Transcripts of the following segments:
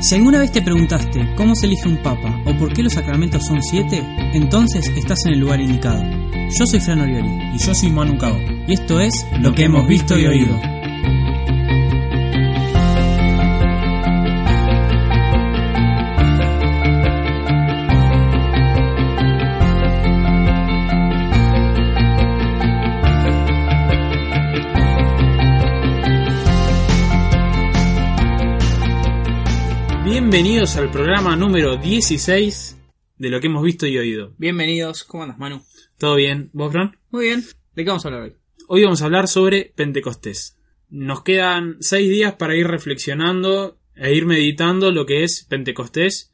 Si alguna vez te preguntaste cómo se elige un papa o por qué los sacramentos son siete, entonces estás en el lugar indicado. Yo soy Fran Orioli Y yo soy Manu Cabo. y esto es Lo que hemos visto y oído. Bienvenidos al programa número 16 de lo que hemos visto y oído. Bienvenidos, ¿cómo andas, Manu? ¿Todo bien? ¿Vos? Muy bien. ¿De qué vamos a hablar hoy? Hoy vamos a hablar sobre Pentecostés. Nos quedan seis días para ir reflexionando e ir meditando lo que es Pentecostés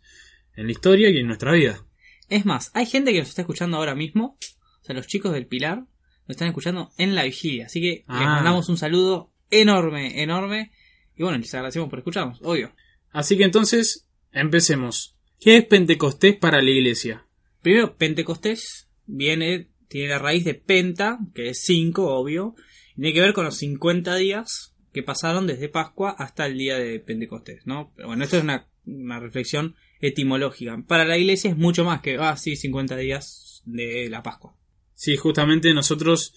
en la historia y en nuestra vida. Es más, hay gente que nos está escuchando ahora mismo, o sea, los chicos del Pilar nos están escuchando en la vigilia, así que les Ah. mandamos un saludo enorme, enorme, y bueno, les agradecemos por escucharnos, obvio. Así que entonces, empecemos. ¿Qué es Pentecostés para la iglesia? Primero, Pentecostés viene, tiene la raíz de Penta, que es 5, obvio, y tiene que ver con los 50 días que pasaron desde Pascua hasta el día de Pentecostés, ¿no? Pero bueno, esto es una, una reflexión etimológica. Para la iglesia es mucho más que, ah, sí, 50 días de la Pascua. Sí, justamente nosotros,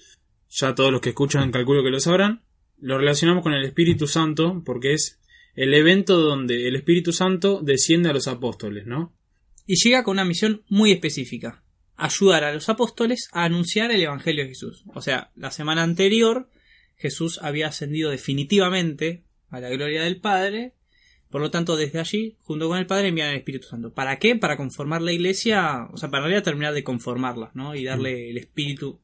ya todos los que escuchan calculo que lo sabrán, lo relacionamos con el Espíritu Santo porque es el evento donde el Espíritu Santo desciende a los apóstoles, ¿no? Y llega con una misión muy específica. Ayudar a los apóstoles a anunciar el Evangelio de Jesús. O sea, la semana anterior Jesús había ascendido definitivamente a la gloria del Padre. Por lo tanto, desde allí, junto con el Padre, envían el Espíritu Santo. ¿Para qué? Para conformar la iglesia, o sea, para realidad terminar de conformarla, ¿no? Y darle el espíritu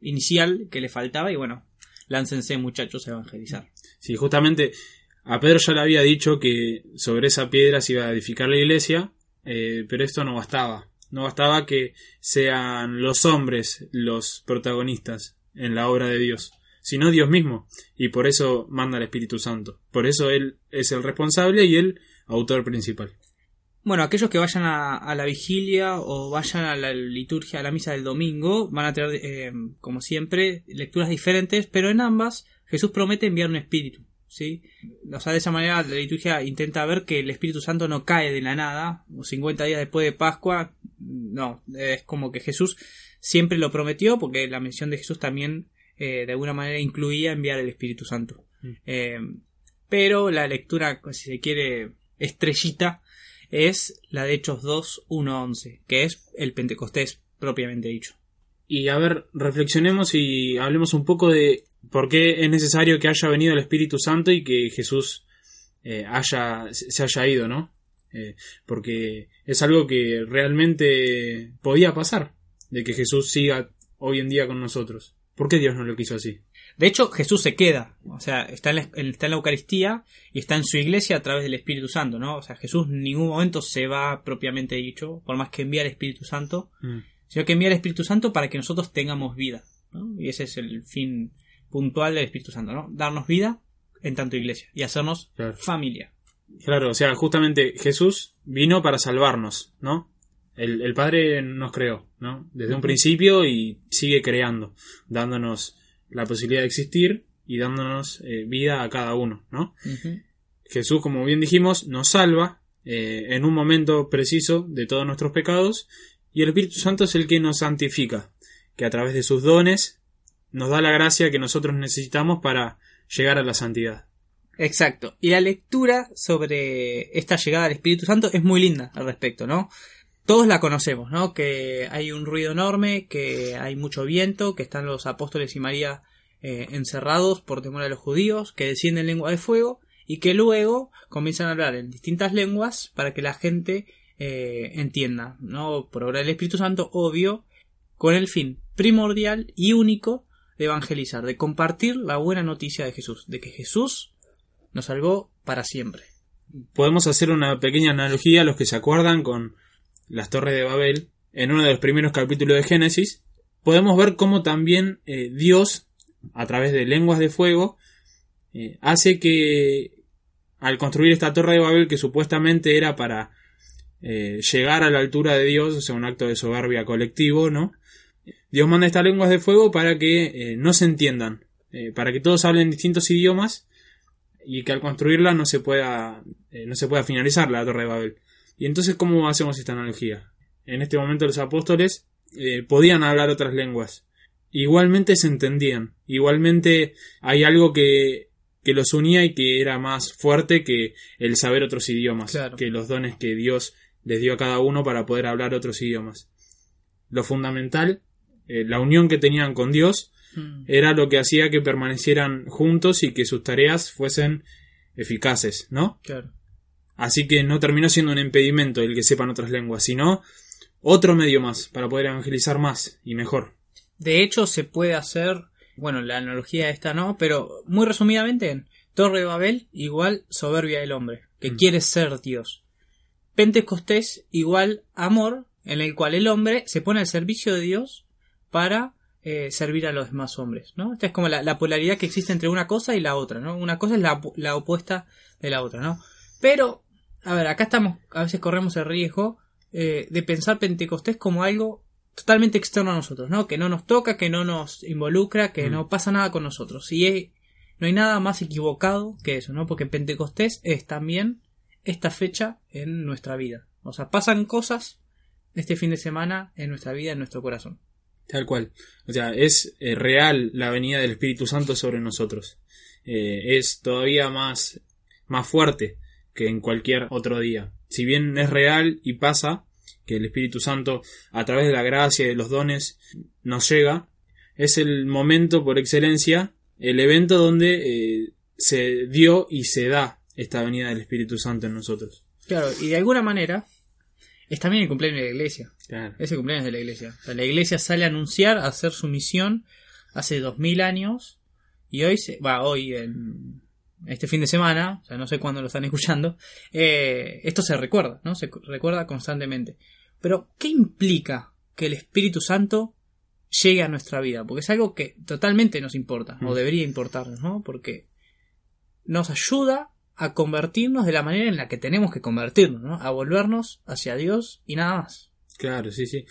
inicial que le faltaba. Y bueno, láncense muchachos a evangelizar. Sí, justamente a Pedro ya le había dicho que sobre esa piedra se iba a edificar la iglesia, eh, pero esto no bastaba. No bastaba que sean los hombres los protagonistas en la obra de Dios, sino Dios mismo. Y por eso manda el Espíritu Santo. Por eso Él es el responsable y el autor principal. Bueno, aquellos que vayan a, a la vigilia o vayan a la liturgia, a la misa del domingo, van a tener, eh, como siempre, lecturas diferentes, pero en ambas Jesús promete enviar un espíritu, ¿sí? O sea, de esa manera la liturgia intenta ver que el Espíritu Santo no cae de la nada, o 50 días después de Pascua, no, es como que Jesús siempre lo prometió, porque la mención de Jesús también eh, de alguna manera incluía enviar el Espíritu Santo. Mm. Eh, pero la lectura, si se quiere, estrellita, es la de Hechos 2, 1, 11, que es el Pentecostés propiamente dicho. Y a ver, reflexionemos y hablemos un poco de por qué es necesario que haya venido el Espíritu Santo y que Jesús eh, haya, se haya ido, ¿no? Eh, porque es algo que realmente podía pasar, de que Jesús siga hoy en día con nosotros. ¿Por qué Dios no lo quiso así? De hecho, Jesús se queda, o sea, está en, la, está en la Eucaristía y está en su iglesia a través del Espíritu Santo, ¿no? O sea, Jesús en ningún momento se va propiamente dicho, por más que envía el Espíritu Santo, Mm. sino que envía el Espíritu Santo para que nosotros tengamos vida, ¿no? Y ese es el fin puntual del Espíritu Santo, ¿no? Darnos vida en tanto iglesia y hacernos Claro. familia. Claro, o sea, justamente Jesús vino para salvarnos, ¿no? El, el Padre nos creó, ¿no? Desde un principio y sigue creando, dándonos la posibilidad de existir y dándonos eh, vida a cada uno, ¿no? Jesús, como bien dijimos, nos salva eh, en un momento preciso de todos nuestros pecados y el Espíritu Santo es el que nos santifica, que a través de sus dones nos da la gracia que nosotros necesitamos para llegar a la santidad. Exacto. Y la lectura sobre esta llegada del Espíritu Santo es muy linda al respecto, ¿no? Todos la conocemos, ¿no? Que hay un ruido enorme, que hay mucho viento, que están los apóstoles y María eh, encerrados por temor a los judíos, que descienden lengua de fuego y que luego comienzan a hablar en distintas lenguas para que la gente eh, entienda, ¿no? Por obra del Espíritu Santo, obvio, con el fin primordial y único de evangelizar, de compartir la buena noticia de Jesús, de que Jesús nos salvó para siempre. podemos hacer una pequeña analogía a los que se acuerdan con las torres de Babel. En uno de los primeros capítulos de Génesis, podemos ver cómo también eh, Dios, a través de lenguas de fuego, eh, hace que al construir esta torre de Babel, que supuestamente era para eh, llegar a la altura de Dios, o sea, un acto de soberbia colectivo, ¿no? Dios manda estas lenguas de fuego para que eh, no se entiendan, eh, para que todos hablen distintos idiomas y que al construirla no se pueda, eh, no se pueda finalizar la Torre de Babel. Y entonces, ¿cómo hacemos esta analogía? En este momento los apóstoles podían hablar otras lenguas. Igualmente se entendían. Igualmente hay algo que, que los unía y que era más fuerte que el saber otros idiomas. Claro. Que los dones que Dios les dio a cada uno para poder hablar otros idiomas. Lo fundamental, eh, la unión que tenían con Dios, Mm. era lo que hacía que permanecieran juntos y que sus tareas fuesen eficaces, ¿no? Claro. Así que no terminó siendo un impedimento el que sepan otras lenguas, sino otro medio más para poder evangelizar más y mejor. De hecho, se puede hacer, bueno, la analogía esta no, pero muy resumidamente en Torre de Babel igual soberbia del hombre, que Mm. quiere ser Dios. Pentecostés igual amor, en el cual el hombre se pone al servicio de Dios para eh, servir a los demás hombres, ¿no? Esta es como la, la polaridad que existe entre una cosa y la otra, ¿no? Una cosa es la, opu- la opuesta de la otra, ¿no? Pero, a ver, acá estamos, a veces corremos el riesgo eh, de pensar Pentecostés como algo totalmente externo a nosotros, ¿no? Que no nos toca, que no nos involucra, que Mm. no pasa nada con nosotros. Y es- no hay nada más equivocado que eso, ¿no? Porque Pentecostés es también esta fecha en nuestra vida. O sea, pasan cosas este fin de semana en nuestra vida, en nuestro corazón. Tal cual. O sea, es eh, real la venida del Espíritu Santo sobre nosotros. Eh, es todavía más, más fuerte que en cualquier otro día. Si bien es real y pasa que el Espíritu Santo, a través de la gracia y de los dones, nos llega, es el momento por excelencia, el evento donde eh, se dio y se da esta venida del Espíritu Santo en nosotros. Claro, y de alguna manera es también el cumpleaños de la iglesia. Claro. Es el cumpleaños de la iglesia. O sea, la iglesia sale a anunciar, a hacer su misión hace dos mil años y hoy, se, va, hoy, en este fin de semana, o sea, no sé cuándo lo están escuchando, eh, esto se recuerda, ¿no? Se recuerda constantemente. Pero, ¿qué implica que el Espíritu Santo llegue a nuestra vida? Porque es algo que totalmente nos importa, o Mm. debería importarnos, ¿no? Porque nos ayuda a convertirnos de la manera en la que tenemos que convertirnos, ¿no? A volvernos hacia Dios y nada más. Claro, sí, sí.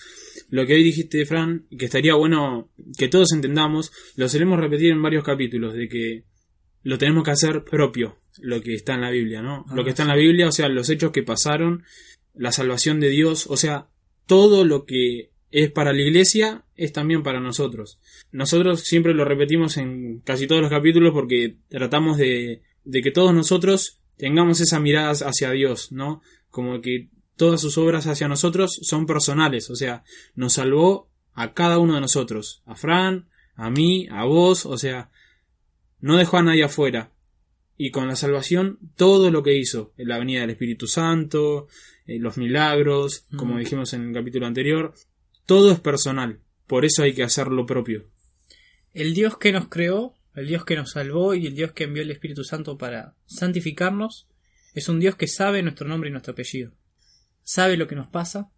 Lo que hoy dijiste, Fran, que estaría bueno que todos entendamos, lo solemos repetir en varios capítulos, de que lo tenemos que hacer propio, lo que está en la Biblia, ¿no? Ah, lo que está en la Biblia, o sea, los hechos que pasaron, la salvación de Dios, o sea, todo lo que es para la iglesia es también para nosotros. Nosotros siempre lo repetimos en casi todos los capítulos porque tratamos de, de que todos nosotros tengamos esa mirada hacia Dios, ¿no? Como que todas sus obras hacia nosotros son personales, o sea, nos salvó a cada uno de nosotros, a Fran, a mí, a vos, o sea, no dejó a nadie afuera. Y con la salvación, todo lo que hizo, en la venida del Espíritu Santo, eh, los milagros, como Mm. dijimos en el capítulo anterior, todo es personal, por eso hay que hacer lo propio. El Dios que nos creó, el Dios que nos salvó y el Dios que envió el Espíritu Santo para santificarnos, es un Dios que sabe nuestro nombre y nuestro apellido. Sabe lo que nos pasa,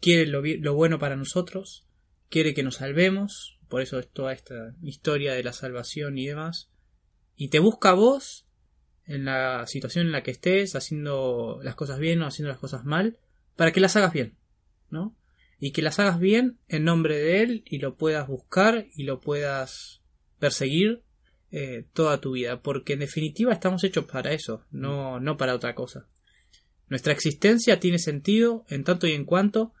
quiere lo, lo bueno para nosotros, quiere que nos salvemos, por eso es toda esta historia de la salvación y demás. Y te busca a vos en la situación en la que estés, haciendo las cosas bien o haciendo las cosas mal, para que las hagas bien, ¿no? y que las hagas bien en nombre de él y lo puedas buscar y lo puedas perseguir eh, toda tu vida porque en definitiva estamos hechos para eso no no para otra cosa. Nuestra existencia tiene sentido en tanto y en cuanto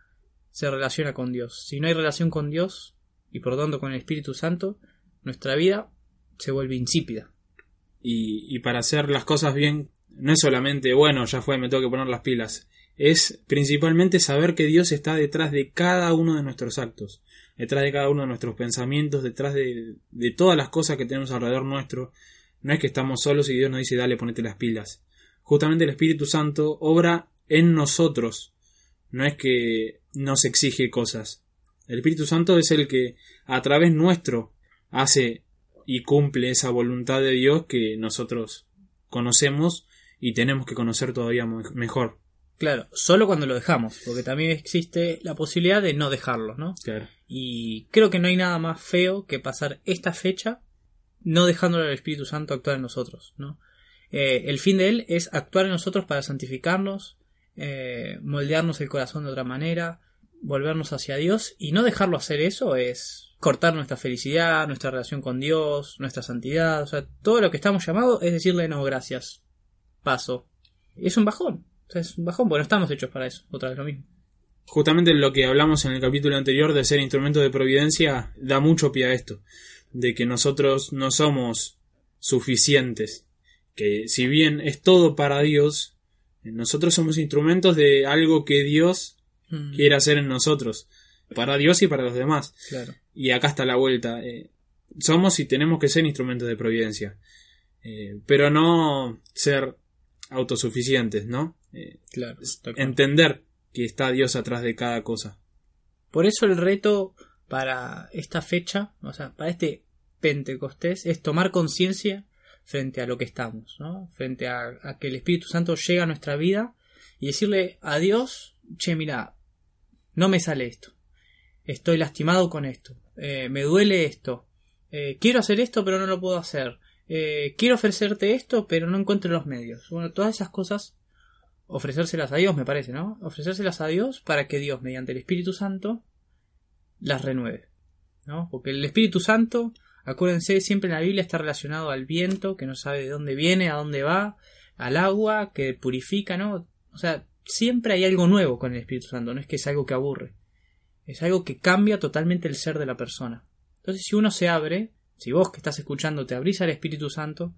se relaciona con Dios. Si no hay relación con Dios y por tanto con el Espíritu Santo nuestra vida se vuelve insípida. Y, y para hacer las cosas bien, no es solamente, bueno, ya fue, me tengo que poner las pilas. Es principalmente saber que Dios está detrás de cada uno de nuestros actos, detrás de cada uno de nuestros pensamientos, detrás de, todas las cosas que tenemos alrededor nuestro. No es que estamos solos y Dios nos dice, dale, ponete las pilas. Justamente el Espíritu Santo obra en nosotros. No es que nos exige cosas. El Espíritu Santo es el que a través nuestro hace y cumple esa voluntad de Dios que nosotros conocemos y tenemos que conocer todavía mejor. Claro solo cuando lo dejamos porque también existe la posibilidad de no dejarlo no Claro. Y creo que no hay nada más feo que pasar esta fecha no dejándole al Espíritu Santo actuar en nosotros, ¿no? Eh, el fin de él es actuar en nosotros para santificarnos, eh, moldearnos el corazón de otra manera, volvernos hacia Dios y no dejarlo hacer eso es cortar nuestra felicidad, nuestra relación con Dios, nuestra santidad, o sea, todo lo que estamos llamados es decirle no, gracias, paso. Es un bajón, o sea, es un bajón, porque no estamos hechos para eso, otra vez lo mismo. Justamente lo que hablamos en el capítulo anterior de ser instrumento de providencia da mucho pie a esto, de que nosotros no somos suficientes, que si bien es todo para Dios, nosotros somos instrumentos de algo que Dios Mm, quiere hacer en nosotros, para Dios y para los demás. Claro. Y acá está la vuelta. eh, somos y tenemos que ser instrumentos de providencia, eh, pero no ser autosuficientes, ¿no? Eh, Claro. entender que está Dios atrás de cada cosa. Por eso el reto para esta fecha, o sea, para este Pentecostés, es tomar conciencia frente a lo que estamos, ¿no? Frente a, a que el Espíritu Santo llega a nuestra vida y decirle a Dios, che, mira, no me sale esto, estoy lastimado con esto, eh, me duele esto, eh, quiero hacer esto pero no lo puedo hacer, eh, quiero ofrecerte esto pero no encuentro los medios. Bueno, todas esas cosas ofrecérselas a Dios, me parece, ¿no? Ofrecérselas a Dios para que Dios, mediante el Espíritu Santo, las renueve, ¿no? Porque el Espíritu Santo, acuérdense, siempre en la Biblia está relacionado al viento, que no sabe de dónde viene, a dónde va, al agua, que purifica, ¿no? O sea, siempre hay algo nuevo con el Espíritu Santo, no es que es algo que aburre, es algo que cambia totalmente el ser de la persona. Entonces, si uno se abre, si vos que estás escuchando te abrís al Espíritu Santo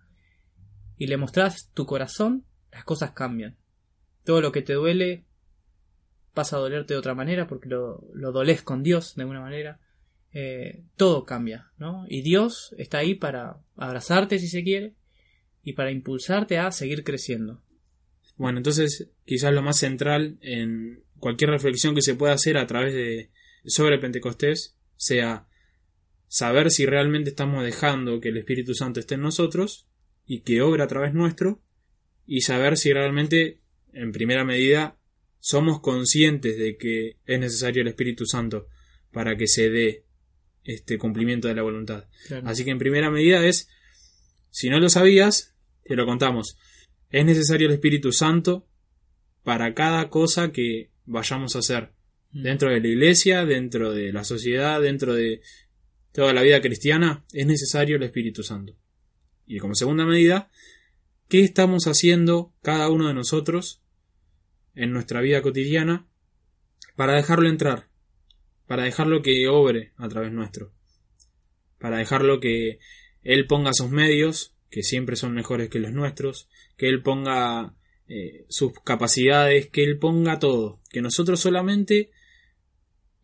y le mostrás tu corazón, las cosas cambian todo lo que te duele pasa a dolerte de otra manera porque lo, lo dolés con Dios de alguna manera. Eh, todo cambia, ¿no? Y Dios está ahí para abrazarte si se quiere y para impulsarte a seguir creciendo. Bueno, entonces quizás lo más central en cualquier reflexión que se pueda hacer a través de sobre Pentecostés sea saber si realmente estamos dejando que el Espíritu Santo esté en nosotros y que obra a través nuestro y saber si realmente en primera medida somos conscientes de que es necesario el Espíritu Santo para que se dé este cumplimiento de la voluntad. Claro. Así que en primera medida es, si no lo sabías, te lo contamos. Es necesario el Espíritu Santo para cada cosa que vayamos a hacer. Mm. Dentro de la iglesia, dentro de la sociedad, dentro de toda la vida cristiana, es necesario el Espíritu Santo. Y como segunda medida, ¿qué estamos haciendo cada uno de nosotros en nuestra vida cotidiana para dejarlo entrar? Para dejarlo que obre a través nuestro. Para dejarlo que Él ponga sus medios, que siempre son mejores que los nuestros, que Él ponga eh, sus capacidades, que Él ponga todo, que nosotros solamente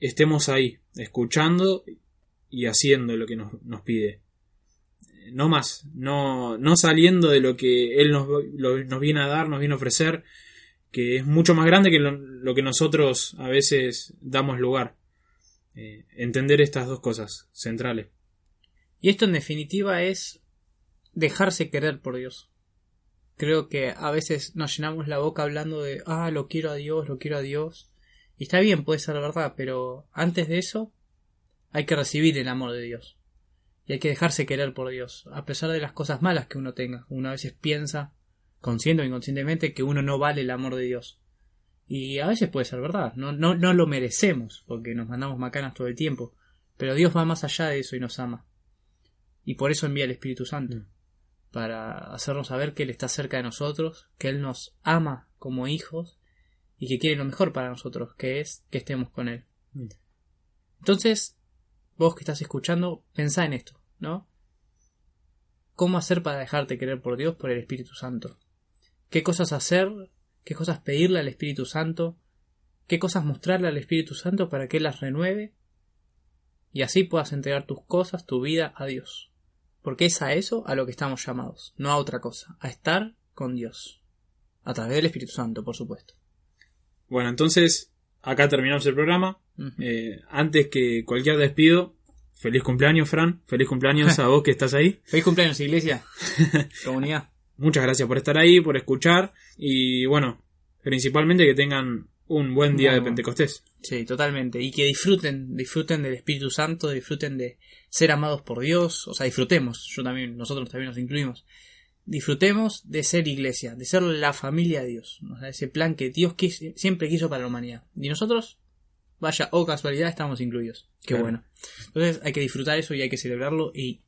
estemos ahí, escuchando y haciendo lo que nos, nos pide. No más, no, no saliendo de lo que Él nos, nos viene a dar, nos viene a ofrecer, que es mucho más grande que lo, que nosotros a veces damos lugar. Eh, entender estas dos cosas centrales. Y esto en definitiva es dejarse querer por Dios. Creo que a veces nos llenamos la boca hablando de, ah, lo quiero a Dios, lo quiero a Dios. Y está bien, puede ser verdad, pero antes de eso hay que recibir el amor de Dios. Y hay que dejarse querer por Dios, a pesar de las cosas malas que uno tenga. Uno a veces piensa, consciente o inconscientemente, que uno no vale el amor de Dios. Y a veces puede ser verdad, no, no, no lo merecemos, porque nos mandamos macanas todo el tiempo. Pero Dios va más allá de eso y nos ama. Y por eso envía el Espíritu Santo. Mm. Para hacernos saber que Él está cerca de nosotros, que Él nos ama como hijos y que quiere lo mejor para nosotros, que es que estemos con Él. Mm. Entonces, vos que estás escuchando, pensá en esto, ¿no? ¿Cómo hacer para dejarte querer por Dios por el Espíritu Santo? ¿Qué cosas hacer? ¿Qué cosas pedirle al Espíritu Santo? ¿Qué cosas mostrarle al Espíritu Santo para que Él las renueve? Y así puedas entregar tus cosas, tu vida a Dios. Porque es a eso a lo que estamos llamados, no a otra cosa, a estar con Dios. A través del Espíritu Santo, por supuesto. Bueno, entonces, acá terminamos el programa. Eh, antes que cualquier despido, feliz cumpleaños, Fran. Feliz cumpleaños a vos que estás ahí. Feliz cumpleaños, iglesia. Comunidad. Muchas gracias por estar ahí, por escuchar. Y bueno, principalmente que tengan un buen día de. Pentecostés. Sí, totalmente. Y que disfruten, disfruten del Espíritu Santo, disfruten de ser amados por Dios. O sea, disfrutemos. Yo también, nosotros también nos incluimos. Disfrutemos de ser iglesia, de ser la familia de Dios. O sea, ese plan que Dios quis- siempre quiso para la humanidad. Y nosotros vaya o casualidad, estamos incluidos. Qué Claro. bueno. Entonces hay que disfrutar eso y hay que celebrarlo y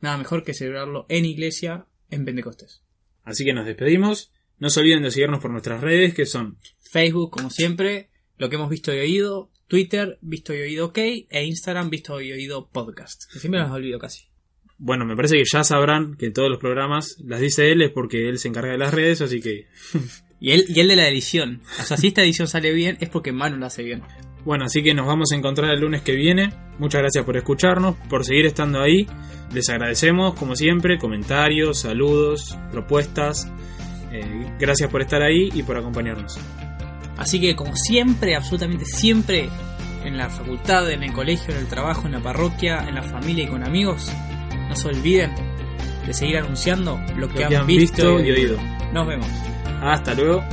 nada mejor que celebrarlo en iglesia en Pentecostés. Así que nos despedimos. No se olviden de seguirnos por nuestras redes, que son Facebook, como siempre, lo que hemos visto y oído, Twitter, visto y oído ok, e Instagram, visto y oído podcast. Que siempre nos olvido casi. Bueno, me parece que ya sabrán que todos los programas las dice él es porque él se encarga de las redes, así que Y él, y él de la edición. O sea, si esta edición sale bien, es porque Manu la hace bien. Bueno, así que nos vamos a encontrar el lunes que viene. Muchas gracias por escucharnos, por seguir estando ahí. Les agradecemos, como siempre, comentarios, saludos, propuestas. Eh, gracias por estar ahí y por acompañarnos. Así que como siempre, absolutamente siempre, en la facultad, en el colegio, en el trabajo, en la parroquia, en la familia y con amigos, no se olviden de seguir anunciando lo que, Lo que han visto y oído. Nos vemos. Hasta luego.